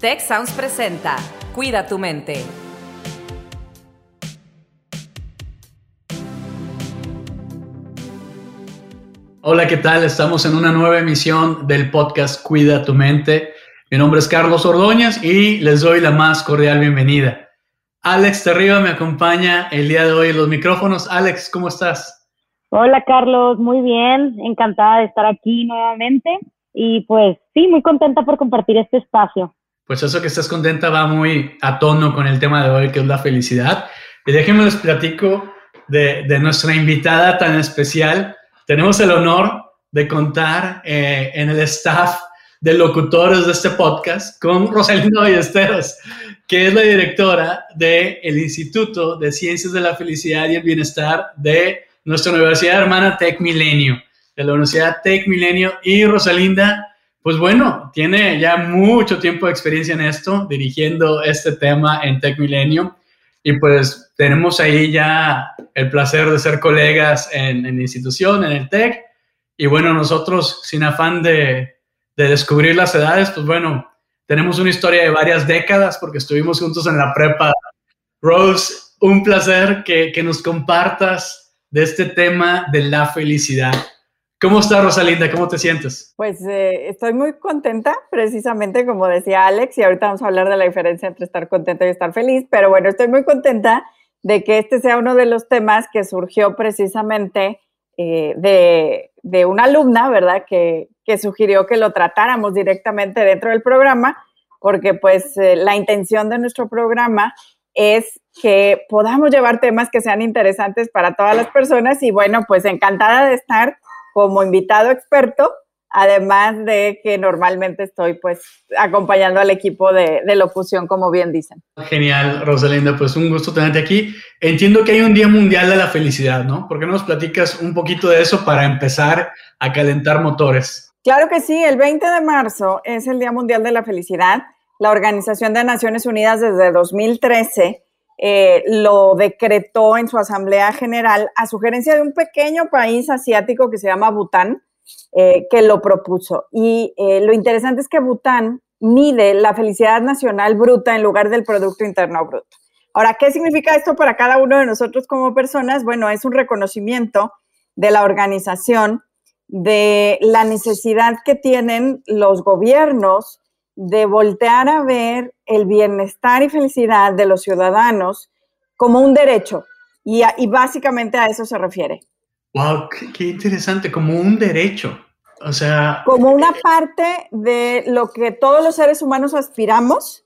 Tech Sounds presenta Cuida tu mente. Hola, ¿qué tal? Estamos en una nueva emisión del podcast Cuida tu mente. Mi nombre es Carlos Ordóñez y les doy la más cordial bienvenida. Alex Terriba me acompaña el día de hoy en los micrófonos. Alex, ¿cómo estás? Hola, Carlos, muy bien. Encantada de estar aquí nuevamente y pues sí, muy contenta por compartir este espacio. Pues eso que estás contenta va muy a tono con el tema de hoy, que es la felicidad. Y déjenme les platico de, de nuestra invitada tan especial. Tenemos el honor de contar eh, en el staff de locutores de este podcast con Rosalinda Ballesteros, que es la directora del Instituto de Ciencias de la Felicidad y el Bienestar de nuestra Universidad Hermana Tech Milenio, de la Universidad Tech Milenio. Y Rosalinda pues bueno, tiene ya mucho tiempo de experiencia en esto, dirigiendo este tema en Tech Milenio. Y pues tenemos ahí ya el placer de ser colegas en, la institución, en el TEC. Y bueno, nosotros, sin afán de, descubrir las edades, pues bueno, tenemos una historia de varias décadas porque estuvimos juntos en la prepa. Rose, un placer que, que nos compartas de este tema de la felicidad. ¿Cómo estás, Rosalinda? ¿Cómo te sientes? Pues eh, estoy muy contenta, precisamente como decía Alex, y ahorita vamos a hablar de la diferencia entre estar contenta y estar feliz, pero bueno, estoy muy contenta de que este sea uno de los temas que surgió precisamente eh, de, de, una alumna, ¿verdad? Que, que, sugirió que lo tratáramos directamente dentro del programa, porque pues eh, la intención de nuestro programa es que podamos llevar temas que sean interesantes para todas las personas y bueno, pues encantada de estar como invitado experto, además de que normalmente estoy pues acompañando al equipo de, locución, como bien dicen. Genial, Rosalinda, pues un gusto tenerte aquí. Entiendo que hay un Día Mundial de la Felicidad, ¿no? ¿Por qué no nos platicas un poquito de eso para empezar a calentar motores? Claro que sí, el 20 de marzo es el Día Mundial de la Felicidad. La Organización de Naciones Unidas desde 2013 eh, lo decretó en su Asamblea General a sugerencia de un pequeño país asiático que se llama Bután, eh, que lo propuso. Y eh, lo interesante es que Bután mide la felicidad nacional bruta en lugar del Producto Interno Bruto. Ahora, ¿qué significa esto para cada uno de nosotros como personas? Bueno, es un reconocimiento de la organización de la necesidad que tienen los gobiernos de voltear a ver el bienestar y felicidad de los ciudadanos como un derecho. Y, básicamente a eso se refiere. ¡Wow! Qué, interesante, como un derecho. O sea... Como una parte de lo que todos los seres humanos aspiramos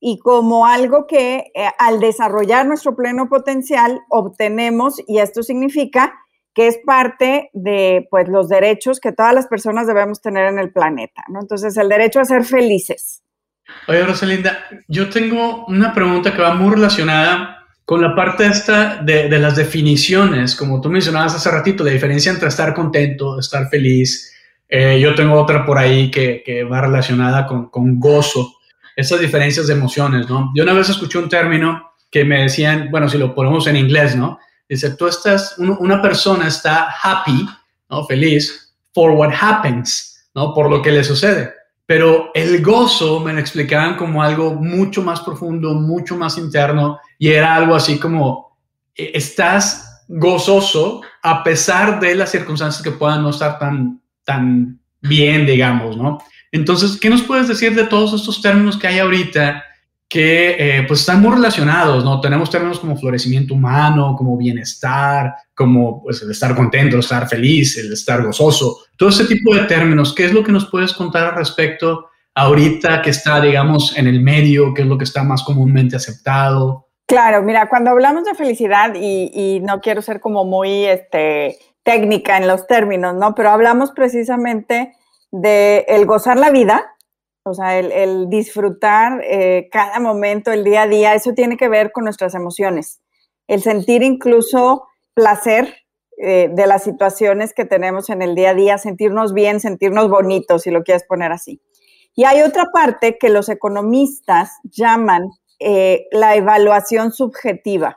y como algo que eh, al desarrollar nuestro pleno potencial obtenemos, y esto significa que es parte de pues, los derechos que todas las personas debemos tener en el planeta. ¿no? Entonces, el derecho a ser felices. Oye, Rosalinda, yo tengo una pregunta que va muy relacionada con la parte esta de, de las definiciones, como tú mencionabas hace ratito, la diferencia entre estar contento, estar feliz. Eh, yo tengo otra por ahí que, que va relacionada con, con gozo, esas diferencias de emociones, ¿no? Yo una vez escuché un término que me decían, bueno, si lo ponemos en inglés, ¿no? Dice, tú estás, una persona está happy, ¿no? Feliz, for what happens, ¿no? Por lo que le sucede. Pero el gozo me lo explicaban como algo mucho más profundo, mucho más interno, y era algo así como, e, estás gozoso a pesar de las circunstancias que puedan no estar tan, tan bien, digamos, ¿no? Entonces, ¿qué nos puedes decir de todos estos términos que hay ahorita que eh, pues están muy relacionados, ¿no? Tenemos términos como florecimiento humano, como bienestar, como pues el estar contento, el estar feliz, el estar gozoso, todo ese tipo de términos. ¿Qué es lo que nos puedes contar al respecto ahorita que está, digamos, en el medio, qué es lo que está más comúnmente aceptado? Claro, mira, cuando hablamos de felicidad, y, no quiero ser como muy este, técnica en los términos, ¿no? Pero hablamos precisamente de el gozar la vida, o sea, el, disfrutar eh, cada momento, el día a día, eso tiene que ver con nuestras emociones. El sentir incluso placer eh, de las situaciones que tenemos en el día a día, sentirnos bien, sentirnos bonitos, si lo quieres poner así. Y hay otra parte que los economistas llaman eh, la evaluación subjetiva.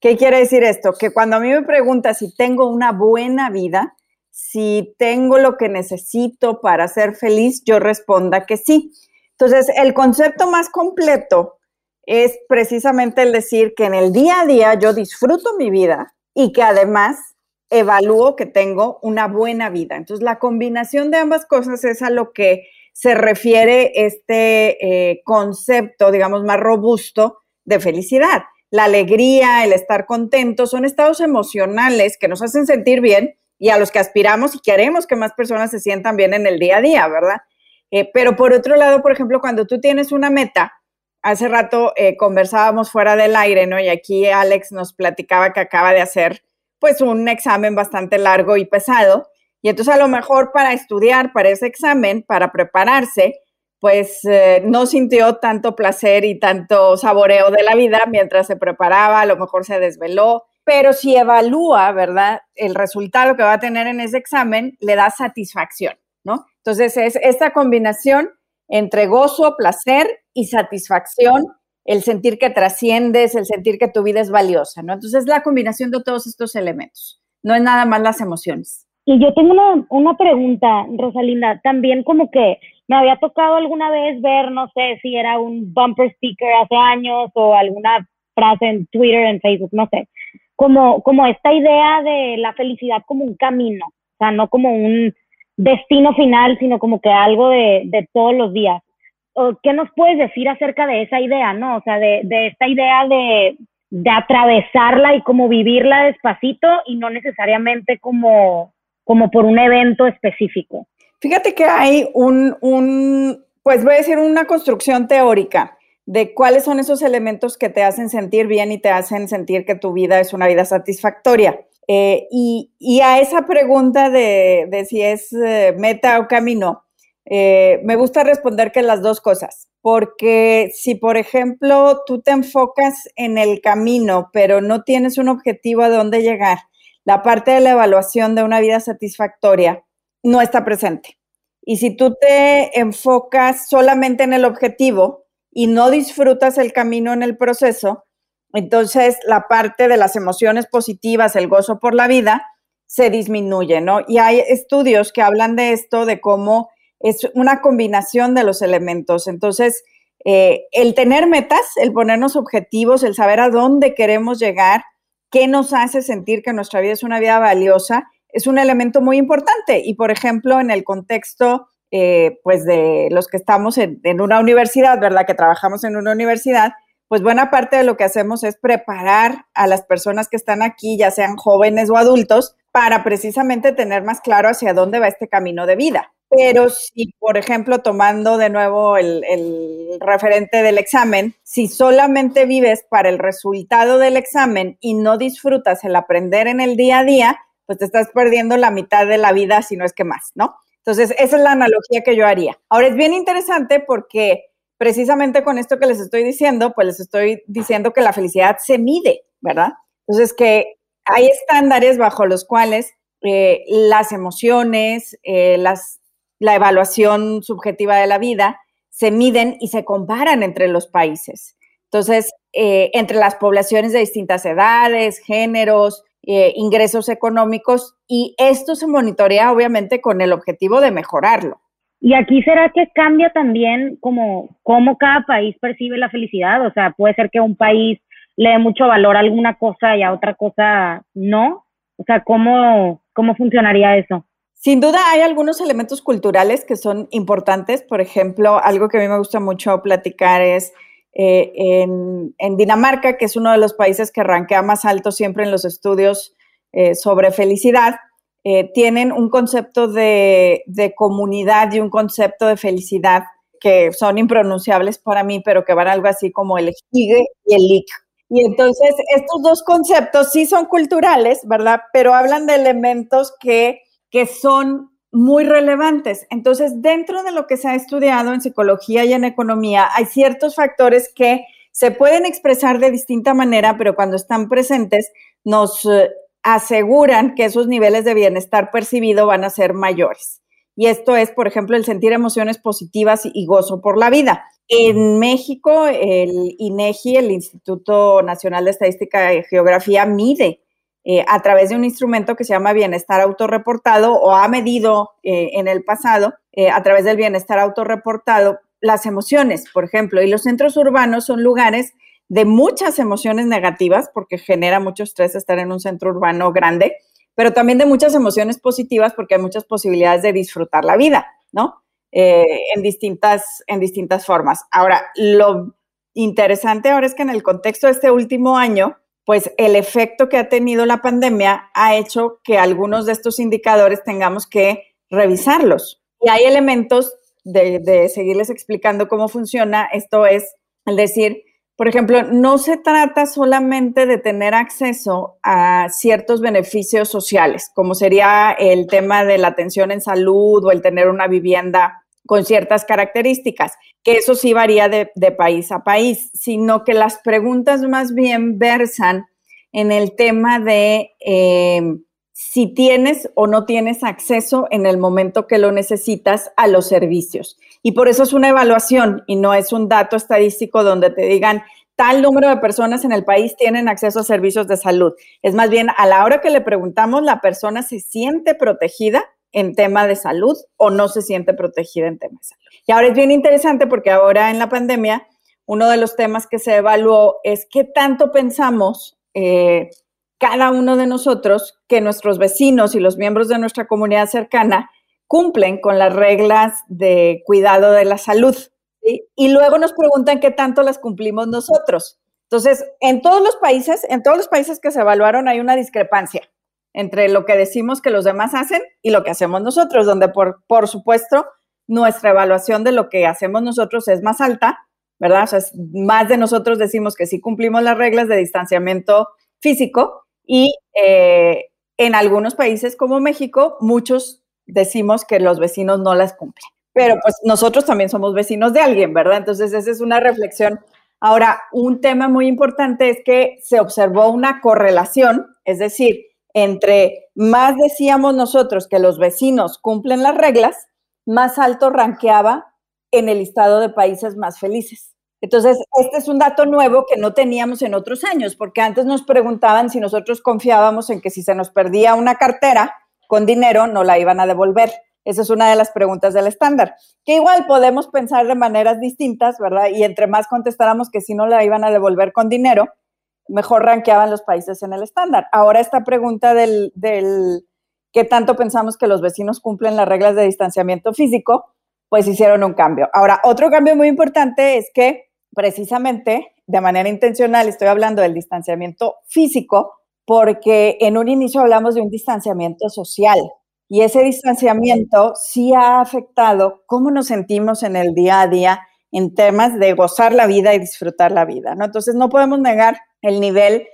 ¿Qué quiere decir esto? Que cuando a mí me pregunta si tengo una buena vida, si tengo lo que necesito para ser feliz, yo responda que sí. Entonces, el concepto más completo es precisamente el decir que en el día a día yo disfruto mi vida y que además evalúo que tengo una buena vida. Entonces, la combinación de ambas cosas es a lo que se refiere este eh, concepto, digamos, más robusto de felicidad. La alegría, el estar contento, son estados emocionales que nos hacen sentir bien y a los que aspiramos y queremos que más personas se sientan bien en el día a día, ¿verdad? Eh, pero por otro lado, por ejemplo, cuando tú tienes una meta, hace rato eh, conversábamos fuera del aire, ¿no? Y aquí Alex nos platicaba que acaba de hacer pues un examen bastante largo y pesado. Y entonces a lo mejor para estudiar para ese examen, para prepararse, pues eh, no sintió tanto placer y tanto saboreo de la vida mientras se preparaba, a lo mejor se desveló, pero si evalúa, ¿verdad? El resultado que va a tener en ese examen le da satisfacción, ¿no? Entonces es esta combinación entre gozo, placer y satisfacción el sentir que trasciendes, el sentir que tu vida es valiosa, ¿no? Entonces es la combinación de todos estos elementos, no es nada más las emociones. Y yo tengo una, una pregunta, Rosalinda, también como que me había tocado alguna vez ver, no sé si era un bumper sticker hace años o alguna frase en Twitter, en Facebook, no sé, como, como esta idea de la felicidad como un camino, o sea, no como un destino final, sino como que algo de, de todos los días. ¿qué nos puedes decir acerca de esa idea, no? O sea, de, esta idea de, atravesarla y como vivirla despacito y no necesariamente como, como por un evento específico. Fíjate que hay un, un, pues voy a decir, una construcción teórica de cuáles son esos elementos que te hacen sentir bien y te hacen sentir que tu vida es una vida satisfactoria. Eh, y, a esa pregunta de, de si es eh, meta o camino, eh, me gusta responder que las dos cosas, porque si, por ejemplo, tú te enfocas en el camino, pero no tienes un objetivo a dónde llegar, la parte de la evaluación de una vida satisfactoria no está presente. Y si tú te enfocas solamente en el objetivo y no disfrutas el camino en el proceso, entonces la parte de las emociones positivas, el gozo por la vida, se disminuye, ¿no? Y hay estudios que hablan de esto, de cómo es una combinación de los elementos. Entonces, eh, el tener metas, el ponernos objetivos, el saber a dónde queremos llegar, qué nos hace sentir que nuestra vida es una vida valiosa, es un elemento muy importante. Y, por ejemplo, en el contexto, eh, pues, de los que estamos en, una universidad, ¿verdad? Que trabajamos en una universidad, pues buena parte de lo que hacemos es preparar a las personas que están aquí, ya sean jóvenes o adultos, para precisamente tener más claro hacia dónde va este camino de vida. Pero si, por ejemplo, tomando de nuevo el, referente del examen, si solamente vives para el resultado del examen y no disfrutas el aprender en el día a día, pues te estás perdiendo la mitad de la vida, si no es que más, ¿no? Entonces, esa es la analogía que yo haría. Ahora, es bien interesante porque precisamente con esto que les estoy diciendo, pues les estoy diciendo que la felicidad se mide, ¿verdad? Entonces, que hay estándares bajo los cuales eh, las emociones, eh, las la evaluación subjetiva de la vida, se miden y se comparan entre los países. Entonces, eh, entre las poblaciones de distintas edades, géneros, eh, ingresos económicos, y esto se monitorea obviamente con el objetivo de mejorarlo. Y aquí será que cambia también como cómo cada país percibe la felicidad. O sea, puede ser que un país le dé mucho valor a alguna cosa y a otra cosa no. O sea, ¿cómo, cómo funcionaría eso? Sin duda hay algunos elementos culturales que son importantes. Por ejemplo, algo que a mí me gusta mucho platicar es eh, en, Dinamarca, que es uno de los países que rankea más alto siempre en los estudios eh, sobre felicidad, eh, tienen un concepto de, de, comunidad y un concepto de felicidad que son impronunciables para mí, pero que van algo así como el hige y el lik. Y entonces estos dos conceptos sí son culturales, ¿verdad? Pero hablan de elementos que que son muy relevantes. Entonces, dentro de lo que se ha estudiado en psicología y en economía, hay ciertos factores que se pueden expresar de distinta manera, pero cuando están presentes nos eh, aseguran que esos niveles de bienestar percibido van a ser mayores. Y esto es, por ejemplo, el sentir emociones positivas y gozo por la vida. En México, el INEGI, el Instituto Nacional de Estadística y Geografía, mide eh, a través de un instrumento que se llama bienestar autorreportado o ha medido eh, en el pasado, eh, a través del bienestar autorreportado, las emociones, por ejemplo, y los centros urbanos son lugares de muchas emociones negativas, porque genera mucho estrés estar en un centro urbano grande, pero también de muchas emociones positivas, porque hay muchas posibilidades de disfrutar la vida, ¿no? En, distintas, en distintas formas. Ahora, lo interesante ahora es que en el contexto de este último año, pues el efecto que ha tenido la pandemia ha hecho que algunos de estos indicadores tengamos que revisarlos. Y hay elementos de, seguirles explicando cómo funciona. Esto es, al decir, por ejemplo, no se trata solamente de tener acceso a ciertos beneficios sociales, como sería el tema de la atención en salud o el tener una vivienda con ciertas características, que eso sí varía de, país a país, sino que las preguntas más bien versan en el tema de eh, si tienes o no tienes acceso en el momento que lo necesitas a los servicios. Y por eso es una evaluación y no es un dato estadístico donde te digan tal número de personas en el país tienen acceso a servicios de salud. Es más bien a la hora que le preguntamos, la persona se siente protegida en tema de salud o no se siente protegida en tema de salud. Y ahora es bien interesante porque ahora en la pandemia, uno de los temas que se evaluó es qué tanto pensamos eh, cada uno de nosotros que nuestros vecinos y los miembros de nuestra comunidad cercana cumplen con las reglas de cuidado de la salud. Y luego nos preguntan qué tanto las cumplimos nosotros. Entonces, en todos los países, en todos los países que se evaluaron hay una discrepancia entre lo que decimos que los demás hacen y lo que hacemos nosotros, donde por, por supuesto nuestra evaluación de lo que hacemos nosotros es más alta, ¿verdad? O sea, más de nosotros decimos que sí cumplimos las reglas de distanciamiento físico y eh, en algunos países como México, muchos decimos que los vecinos no las cumplen. Pero pues nosotros también somos vecinos de alguien, ¿verdad? Entonces esa es una reflexión. Ahora, un tema muy importante es que se observó una correlación, es decir, entre más decíamos nosotros que los vecinos cumplen las reglas, más alto ranqueaba en el listado de países más felices. Entonces, este es un dato nuevo que no teníamos en otros años, porque antes nos preguntaban si nosotros confiábamos en que si se nos perdía una cartera con dinero, no la iban a devolver. Esa es una de las preguntas del estándar, que igual podemos pensar de maneras distintas, ¿verdad? Y entre más contestáramos que si no la iban a devolver con dinero, mejor ranqueaban los países en el estándar. Ahora esta pregunta del, del qué tanto pensamos que los vecinos cumplen las reglas de distanciamiento físico, pues hicieron un cambio. Ahora, otro cambio muy importante es que precisamente de manera intencional estoy hablando del distanciamiento físico porque en un inicio hablamos de un distanciamiento social y ese distanciamiento sí ha afectado cómo nos sentimos en el día a día en temas de gozar la vida y disfrutar la vida, ¿no? Entonces no podemos negar el nivel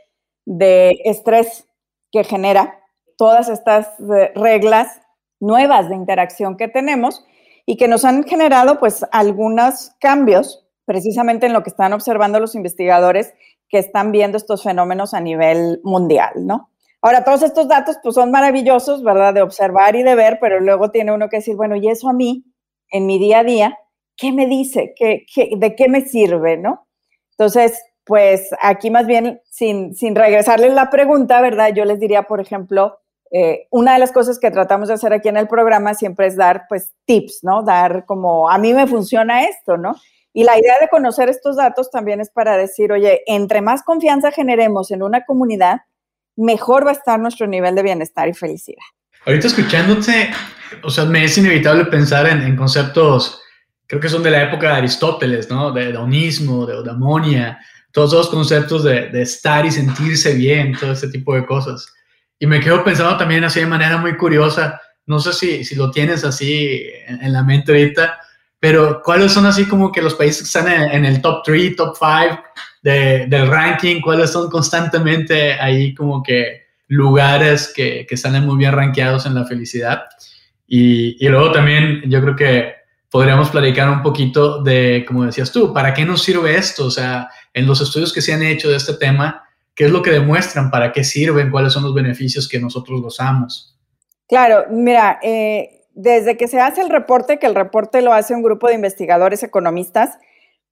de estrés que genera todas estas eh, reglas nuevas de interacción que tenemos y que nos han generado pues algunos cambios precisamente en lo que están observando los investigadores que están viendo estos fenómenos a nivel mundial, ¿no? Ahora, todos estos datos pues son maravillosos, ¿verdad? De observar y de ver, pero luego tiene uno que decir, bueno, ¿y eso a mí, en mi día a día, qué me dice? ¿Qué, de qué me sirve, no? Entonces, pues aquí más bien, sin, regresarles la pregunta, ¿verdad? Yo les diría, por ejemplo, eh, una de las cosas que tratamos de hacer aquí en el programa siempre es dar, pues, tips, ¿no? Dar como, a mí me funciona esto, ¿no? Y la idea de conocer estos datos también es para decir, oye, entre más confianza generemos en una comunidad, mejor va a estar nuestro nivel de bienestar y felicidad. Ahorita escuchándote, o sea, me es inevitable pensar en, conceptos, creo que son de la época de Aristóteles, ¿no? De hedonismo, de eudaimonia, todos esos conceptos de, estar y sentirse bien, todo ese tipo de cosas. Y me quedo pensando también así de manera muy curiosa, no sé si, si lo tienes así en, la mente ahorita, pero ¿cuáles son así como que los países que están en, el top 3, top 5 del ranking? ¿Cuáles son constantemente ahí como que lugares que, que están muy bien rankeados en la felicidad? Y, y luego también yo creo que podríamos platicar un poquito de, como decías tú, ¿para qué nos sirve esto? O sea, en los estudios que se han hecho de este tema, ¿qué es lo que demuestran? ¿Para qué sirven? ¿Cuáles son los beneficios que nosotros gozamos? Claro, mira, eh, desde que se hace el reporte, que el reporte lo hace un grupo de investigadores economistas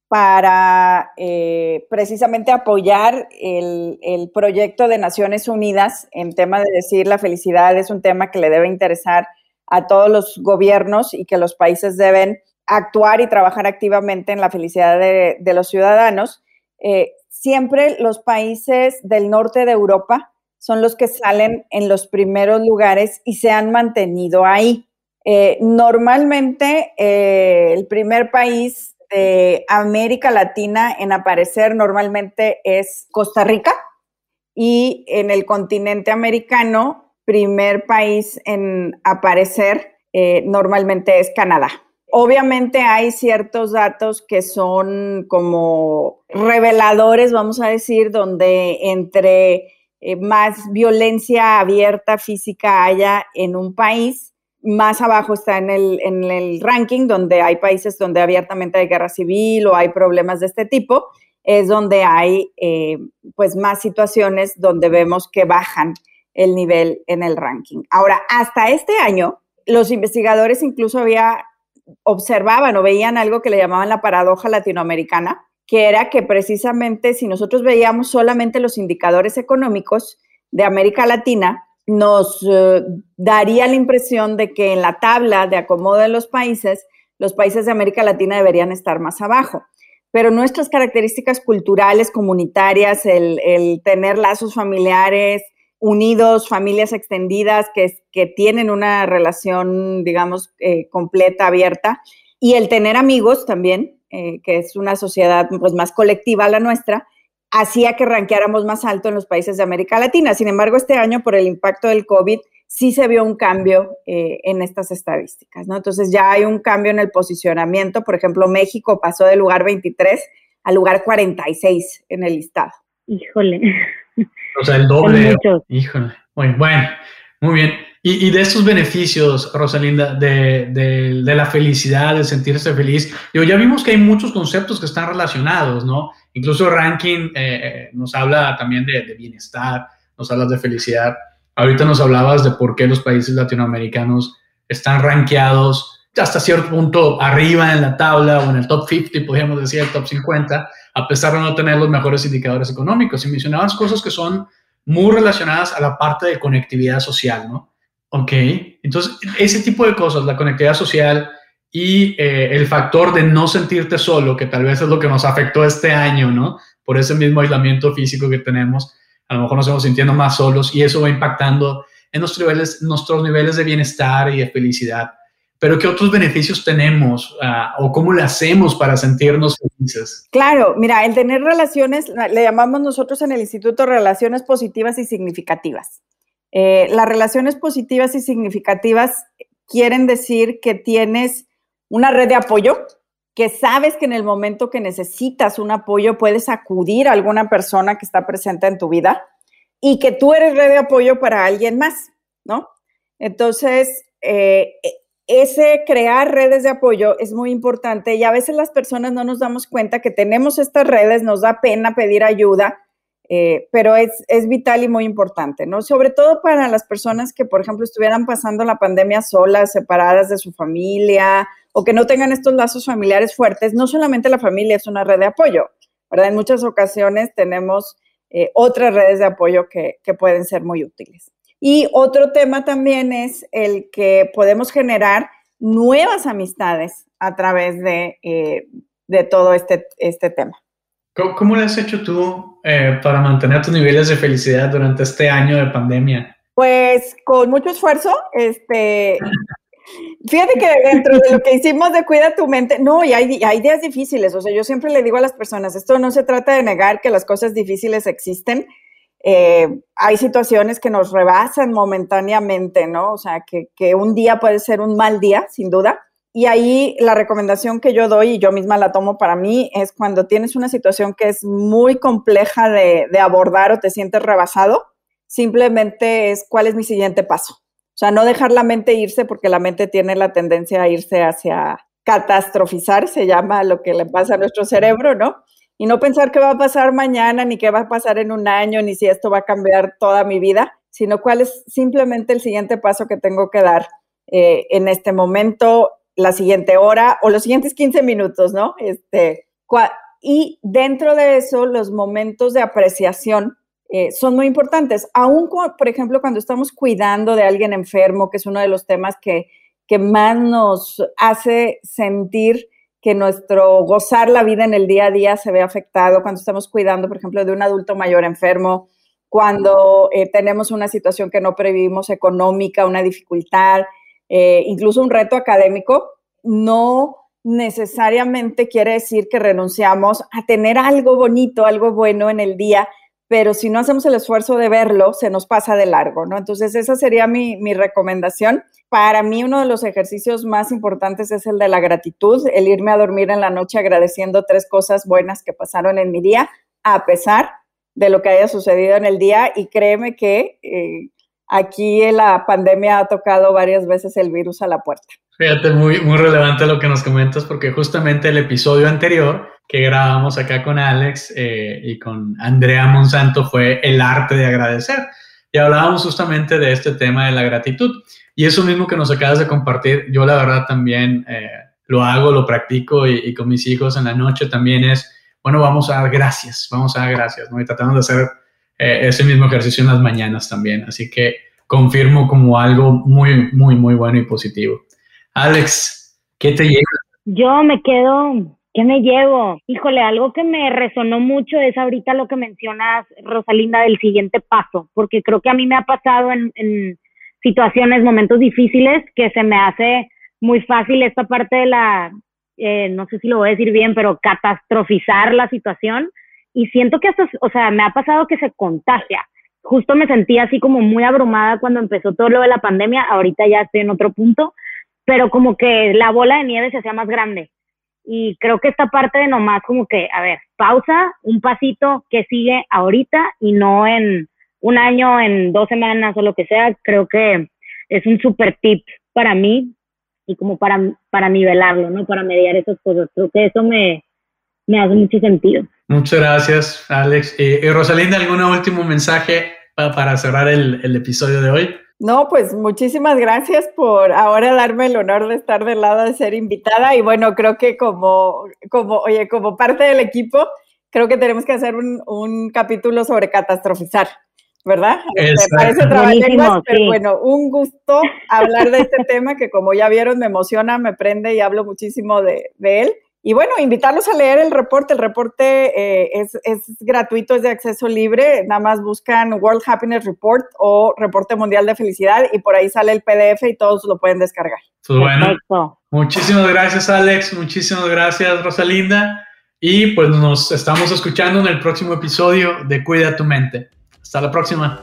para eh, precisamente apoyar el, el, proyecto de Naciones Unidas en tema de decir la felicidad es un tema que le debe interesar a todos los gobiernos y que los países deben actuar y trabajar activamente en la felicidad de, los ciudadanos, eh, siempre los países del norte de Europa son los que salen en los primeros lugares y se han mantenido ahí. Eh, normalmente eh, el primer país de América Latina en aparecer normalmente es Costa Rica y en el continente americano, primer país en aparecer eh, normalmente es Canadá. Obviamente hay ciertos datos que son como reveladores, vamos a decir, donde entre más violencia abierta física haya en un país, más abajo está en el, en el ranking, donde hay países donde abiertamente hay guerra civil o hay problemas de este tipo, es donde hay eh, pues más situaciones donde vemos que bajan el nivel en el ranking. Ahora, hasta este año, los investigadores incluso había, observaban o veían algo que le llamaban la paradoja latinoamericana, que era que precisamente si nosotros veíamos solamente los indicadores económicos de América Latina, nos eh, daría la impresión de que en la tabla de acomodo de los países, los países de América Latina deberían estar más abajo. Pero nuestras características culturales, comunitarias, el, tener lazos familiares unidos, familias extendidas que, que tienen una relación, digamos, eh, completa, abierta, y el tener amigos también, eh, que es una sociedad pues, más colectiva la nuestra, hacía que ranqueáramos más alto en los países de América Latina. Sin embargo, este año, por el impacto del COVID, sí se vio un cambio eh, en estas estadísticas, ¿no? Entonces ya hay un cambio en el posicionamiento. Por ejemplo, México pasó del lugar 23 al lugar 46 en el listado. Híjole. O sea, el doble. Híjole. Muy bueno, muy bien. Y, de estos beneficios, Rosalinda, de, la felicidad, de sentirse feliz, yo, ya vimos que hay muchos conceptos que están relacionados, ¿no? Incluso ranking eh, eh, nos habla también de, bienestar, nos habla de felicidad. Ahorita nos hablabas de por qué los países latinoamericanos están rankeados hasta cierto punto arriba en la tabla o en el top 50, podríamos decir el top 50, a pesar de no tener los mejores indicadores económicos. Y mencionabas cosas que son muy relacionadas a la parte de conectividad social, ¿no? Ok, entonces ese tipo de cosas, la conectividad social, y eh, el factor de no sentirte solo, que tal vez es lo que nos afectó este año, ¿no? Por ese mismo aislamiento físico que tenemos, a lo mejor nos estamos sintiendo más solos y eso va impactando en nuestros niveles de bienestar y de felicidad. Pero ¿qué otros beneficios tenemos ah, o cómo le hacemos para sentirnos felices? Claro, mira, el tener relaciones, le llamamos nosotros en el instituto relaciones positivas y significativas. Eh, las relaciones positivas y significativas quieren decir que tienes una red de apoyo, que sabes que en el momento que necesitas un apoyo puedes acudir a alguna persona que está presente en tu vida y que tú eres red de apoyo para alguien más, ¿no? Entonces, eh, ese crear redes de apoyo es muy importante y a veces las personas no nos damos cuenta que tenemos estas redes, nos da pena pedir ayuda, eh, pero es, es, vital y muy importante, ¿no? Sobre todo para las personas que, por ejemplo, estuvieran pasando la pandemia solas, separadas de su familia o que no tengan estos lazos familiares fuertes, no solamente la familia es una red de apoyo, ¿verdad? En muchas ocasiones tenemos eh, otras redes de apoyo que, pueden ser muy útiles. Y otro tema también es el que podemos generar nuevas amistades a través de, eh, de todo este, este tema. ¿Cómo, ¿Cómo, lo has hecho tú eh, para mantener tus niveles de felicidad durante este año de pandemia? Pues con mucho esfuerzo, este, Fíjate que dentro de lo que hicimos de cuida tu mente, no, y hay, hay días difíciles, o sea, yo siempre le digo a las personas, esto no se trata de negar que las cosas difíciles existen, eh, hay situaciones que nos rebasan momentáneamente, ¿no? O sea, que, que, un día puede ser un mal día, sin duda. Y ahí la recomendación que yo doy, y yo misma la tomo para mí, es cuando tienes una situación que es muy compleja de, de abordar o te sientes rebasado, simplemente es cuál es mi siguiente paso. O sea, no dejar la mente irse porque la mente tiene la tendencia a irse hacia catastrofizar, se llama lo que le pasa a nuestro cerebro, ¿no? Y no pensar qué va a pasar mañana, ni qué va a pasar en un año, ni si esto va a cambiar toda mi vida, sino cuál es simplemente el siguiente paso que tengo que dar eh, en este momento, la siguiente hora o los siguientes 15 minutos, ¿no? Este, y dentro de eso, los momentos de apreciación eh, son muy importantes. Aún, por ejemplo, cuando estamos cuidando de alguien enfermo, que es uno de los temas que, que más nos hace sentir que nuestro gozar la vida en el día a día se ve afectado cuando estamos cuidando, por ejemplo, de un adulto mayor enfermo, cuando eh, tenemos una situación que no previmos económica, una dificultad, eh, incluso un reto académico, no necesariamente quiere decir que renunciamos a tener algo bonito, algo bueno en el día, pero si no hacemos el esfuerzo de verlo, se nos pasa de largo, ¿no? Entonces, esa sería mi, mi, recomendación. Para mí, uno de los ejercicios más importantes es el de la gratitud, el irme a dormir en la noche agradeciendo tres cosas buenas que pasaron en mi día, a pesar de lo que haya sucedido en el día. Y créeme que eh, aquí en la pandemia ha tocado varias veces el virus a la puerta. Fíjate, muy, muy relevante lo que nos comentas, porque justamente el episodio anterior que grabamos acá con Alex eh, y con Andrea Monsanto fue el arte de agradecer. Y hablábamos justamente de este tema de la gratitud. Y eso mismo que nos acabas de compartir, yo la verdad también eh, lo hago, lo practico y, con mis hijos en la noche también es, bueno, vamos a dar gracias, vamos a dar gracias, ¿no? Y tratamos de hacer eh, ese mismo ejercicio en las mañanas también. Así que confirmo como algo muy, muy, muy bueno y positivo. Alex, ¿qué te lleva? Yo me quedo, ¿qué me llevo? Híjole, algo que me resonó mucho es ahorita lo que mencionas, Rosalinda, del siguiente paso, porque creo que a mí me ha pasado en, situaciones, momentos difíciles, que se me hace muy fácil esta parte de la, eh, no sé si lo voy a decir bien, pero catastrofizar la situación. Y siento que hasta, o sea, me ha pasado que se contagia. Justo me sentí así como muy abrumada cuando empezó todo lo de la pandemia. Ahorita ya estoy en otro punto, pero como que la bola de nieve se hacía más grande. Y creo que esta parte de nomás como que, a ver, pausa, un pasito que sigue ahorita y no en un año, en dos semanas o lo que sea, creo que es un super tip para mí y como para, para nivelarlo, ¿no? Para mediar esas cosas. Creo que eso me, me hace mucho sentido. Muchas gracias, Alex. Eh, eh Rosalinda, ¿algún último mensaje para, para cerrar el, el episodio de hoy? No, pues muchísimas gracias por ahora darme el honor de estar del lado de ser invitada y bueno, creo que como, como, oye, como parte del equipo, creo que tenemos que hacer un, un capítulo sobre catastrofizar, ¿verdad? Me parece trabalenguas, pero bueno, un gusto hablar de este tema que como ya vieron me emociona, me prende y hablo muchísimo de, de él. Y bueno, invitarlos a leer el reporte. El reporte eh, es, es, gratuito, es de acceso libre. Nada más buscan World Happiness Report o Reporte Mundial de Felicidad y por ahí sale el PDF y todos lo pueden descargar. Pues bueno, muchísimas gracias Alex, muchísimas gracias Rosalinda y pues nos estamos escuchando en el próximo episodio de Cuida tu mente. Hasta la próxima.